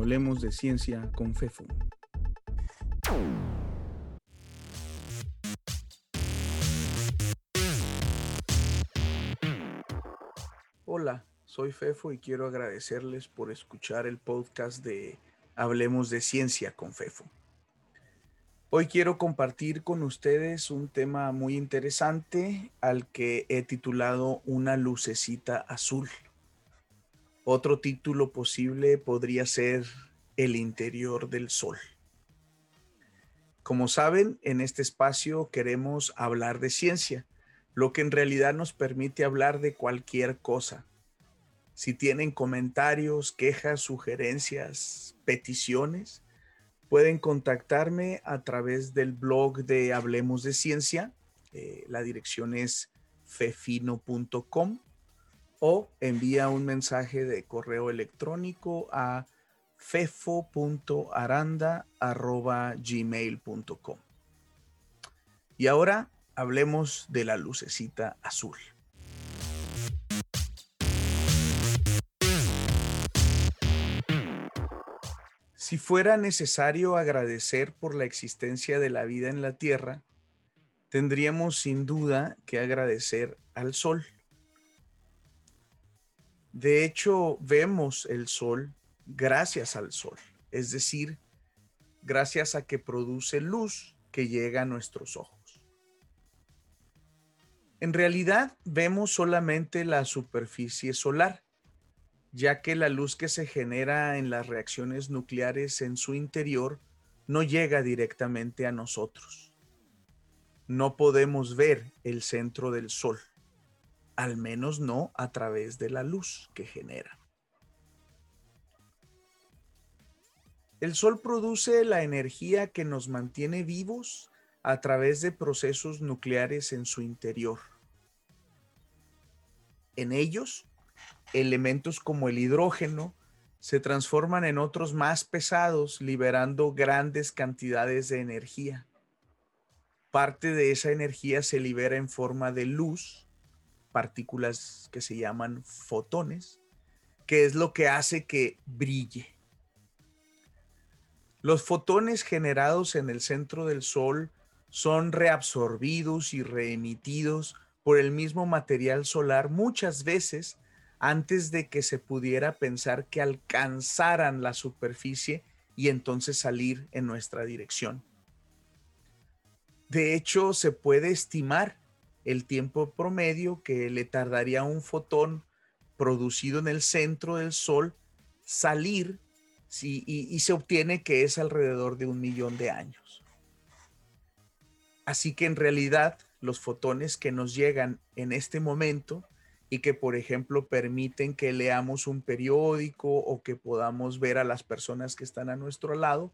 Hablemos de ciencia con FEFO. Hola, soy Fefo y quiero agradecerles por escuchar el podcast de Hablemos de Ciencia con Fefo. Hoy quiero compartir con ustedes un tema muy interesante al que he titulado Una lucecita azul. Otro título posible podría ser El interior del sol. Como saben, en este espacio queremos hablar de ciencia, lo que en realidad nos permite hablar de cualquier cosa. Si tienen comentarios, quejas, sugerencias, peticiones, Pueden contactarme a través del blog de Hablemos de Ciencia. Eh, la dirección es fefino.com o envía un mensaje de correo electrónico a fefo.aranda.gmail.com. Y ahora hablemos de la lucecita azul. Si fuera necesario agradecer por la existencia de la vida en la Tierra, tendríamos sin duda que agradecer al Sol. De hecho, vemos el Sol gracias al Sol, es decir, gracias a que produce luz que llega a nuestros ojos. En realidad, vemos solamente la superficie solar ya que la luz que se genera en las reacciones nucleares en su interior no llega directamente a nosotros. No podemos ver el centro del Sol, al menos no a través de la luz que genera. El Sol produce la energía que nos mantiene vivos a través de procesos nucleares en su interior. En ellos elementos como el hidrógeno se transforman en otros más pesados, liberando grandes cantidades de energía. Parte de esa energía se libera en forma de luz, partículas que se llaman fotones, que es lo que hace que brille. Los fotones generados en el centro del Sol son reabsorbidos y reemitidos por el mismo material solar muchas veces antes de que se pudiera pensar que alcanzaran la superficie y entonces salir en nuestra dirección. De hecho, se puede estimar el tiempo promedio que le tardaría un fotón producido en el centro del Sol salir y se obtiene que es alrededor de un millón de años. Así que en realidad los fotones que nos llegan en este momento y que, por ejemplo, permiten que leamos un periódico o que podamos ver a las personas que están a nuestro lado,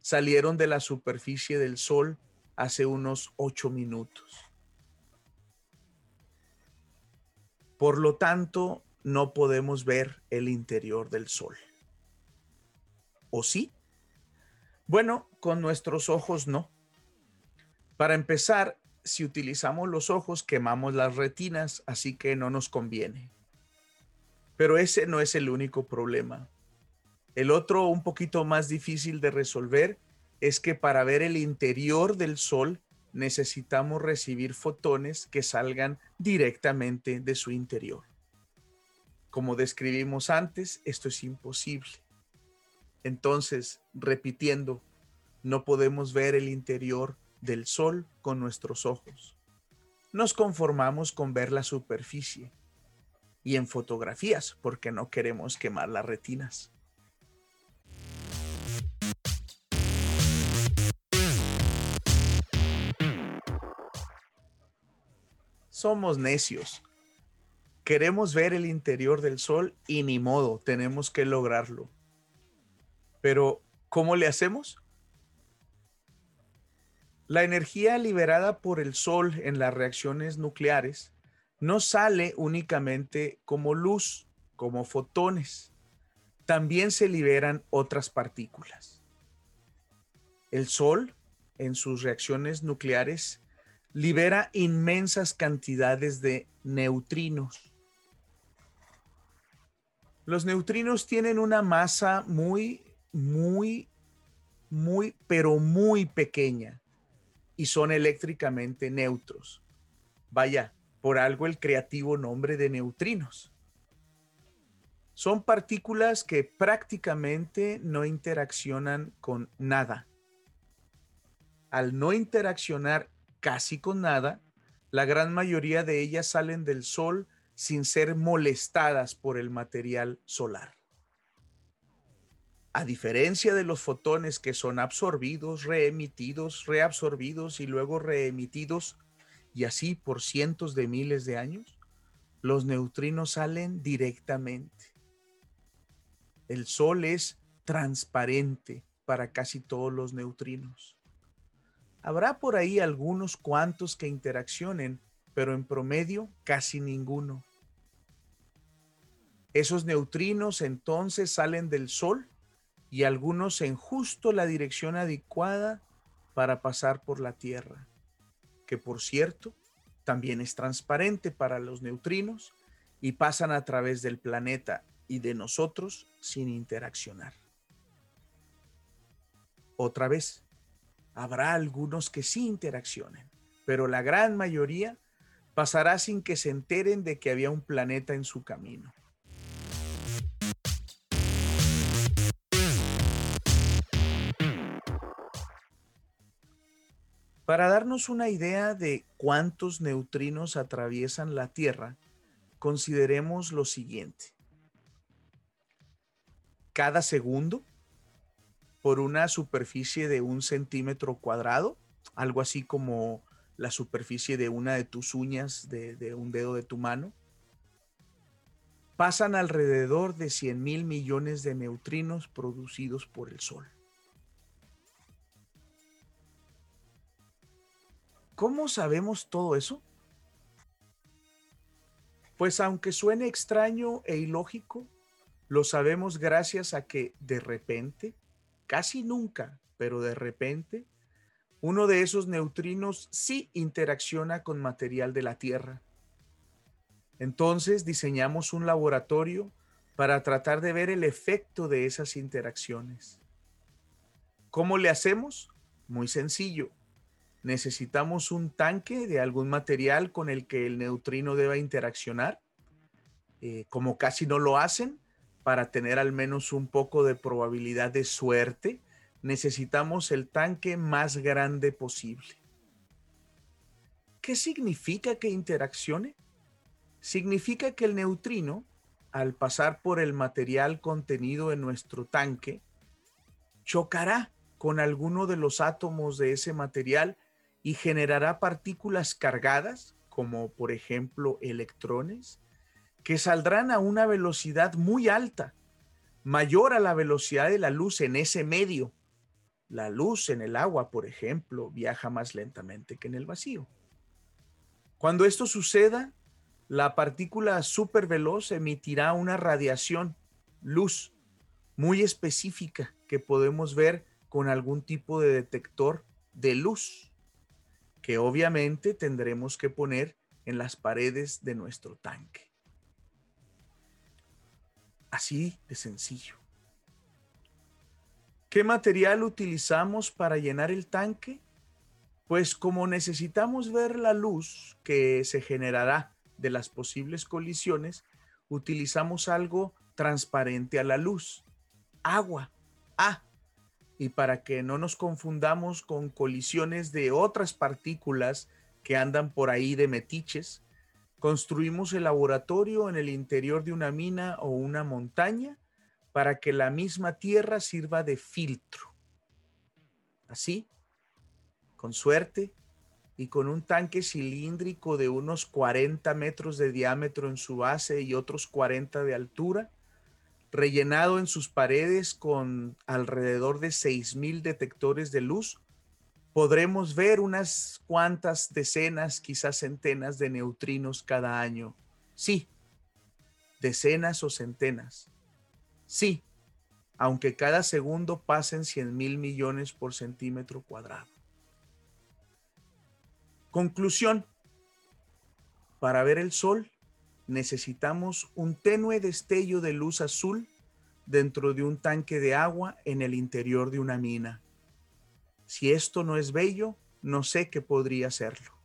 salieron de la superficie del Sol hace unos ocho minutos. Por lo tanto, no podemos ver el interior del Sol. ¿O sí? Bueno, con nuestros ojos no. Para empezar, si utilizamos los ojos quemamos las retinas, así que no nos conviene. Pero ese no es el único problema. El otro, un poquito más difícil de resolver, es que para ver el interior del Sol necesitamos recibir fotones que salgan directamente de su interior. Como describimos antes, esto es imposible. Entonces, repitiendo, no podemos ver el interior del sol con nuestros ojos. Nos conformamos con ver la superficie y en fotografías porque no queremos quemar las retinas. Somos necios. Queremos ver el interior del sol y ni modo, tenemos que lograrlo. Pero, ¿cómo le hacemos? La energía liberada por el Sol en las reacciones nucleares no sale únicamente como luz, como fotones. También se liberan otras partículas. El Sol, en sus reacciones nucleares, libera inmensas cantidades de neutrinos. Los neutrinos tienen una masa muy muy, muy, pero muy pequeña y son eléctricamente neutros. Vaya, por algo el creativo nombre de neutrinos. Son partículas que prácticamente no interaccionan con nada. Al no interaccionar casi con nada, la gran mayoría de ellas salen del Sol sin ser molestadas por el material solar. A diferencia de los fotones que son absorbidos, reemitidos, reabsorbidos y luego reemitidos, y así por cientos de miles de años, los neutrinos salen directamente. El Sol es transparente para casi todos los neutrinos. Habrá por ahí algunos cuantos que interaccionen, pero en promedio casi ninguno. Esos neutrinos entonces salen del Sol y algunos en justo la dirección adecuada para pasar por la Tierra, que por cierto también es transparente para los neutrinos y pasan a través del planeta y de nosotros sin interaccionar. Otra vez, habrá algunos que sí interaccionen, pero la gran mayoría pasará sin que se enteren de que había un planeta en su camino. Para darnos una idea de cuántos neutrinos atraviesan la Tierra, consideremos lo siguiente. Cada segundo, por una superficie de un centímetro cuadrado, algo así como la superficie de una de tus uñas de, un dedo de tu mano, pasan alrededor de 100 mil millones de neutrinos producidos por el Sol. ¿Cómo sabemos todo eso? Pues aunque suene extraño e ilógico, lo sabemos gracias a que de repente, casi nunca, pero de repente, uno de esos neutrinos sí interacciona con material de la Tierra. Entonces diseñamos un laboratorio para tratar de ver el efecto de esas interacciones. ¿Cómo le hacemos? Muy sencillo necesitamos un tanque de algún material con el que el neutrino deba interaccionar, eh, como casi no lo hacen, para tener al menos un poco de probabilidad de suerte, necesitamos el tanque más grande posible. ¿Qué significa que interaccione? Significa que el neutrino, al pasar por el material contenido en nuestro tanque, chocará con alguno de los átomos de ese material y generará partículas cargadas, como por ejemplo electrones, que saldrán a una velocidad muy alta, mayor a la velocidad de la luz en ese medio. La luz en el agua, por ejemplo, viaja más lentamente que en el vacío. Cuando esto suceda, la partícula superveloz emitirá una radiación, luz, muy específica que podemos ver con algún tipo de detector de luz que obviamente tendremos que poner en las paredes de nuestro tanque. Así de sencillo. ¿Qué material utilizamos para llenar el tanque? Pues como necesitamos ver la luz que se generará de las posibles colisiones, utilizamos algo transparente a la luz, agua. Ah, y para que no nos confundamos con colisiones de otras partículas que andan por ahí de metiches, construimos el laboratorio en el interior de una mina o una montaña para que la misma tierra sirva de filtro. Así, con suerte y con un tanque cilíndrico de unos 40 metros de diámetro en su base y otros 40 de altura, rellenado en sus paredes con alrededor de 6.000 detectores de luz, podremos ver unas cuantas decenas, quizás centenas de neutrinos cada año. Sí, decenas o centenas. Sí, aunque cada segundo pasen 100 mil millones por centímetro cuadrado. Conclusión. Para ver el Sol necesitamos un tenue destello de luz azul dentro de un tanque de agua en el interior de una mina. Si esto no es bello, no sé qué podría serlo.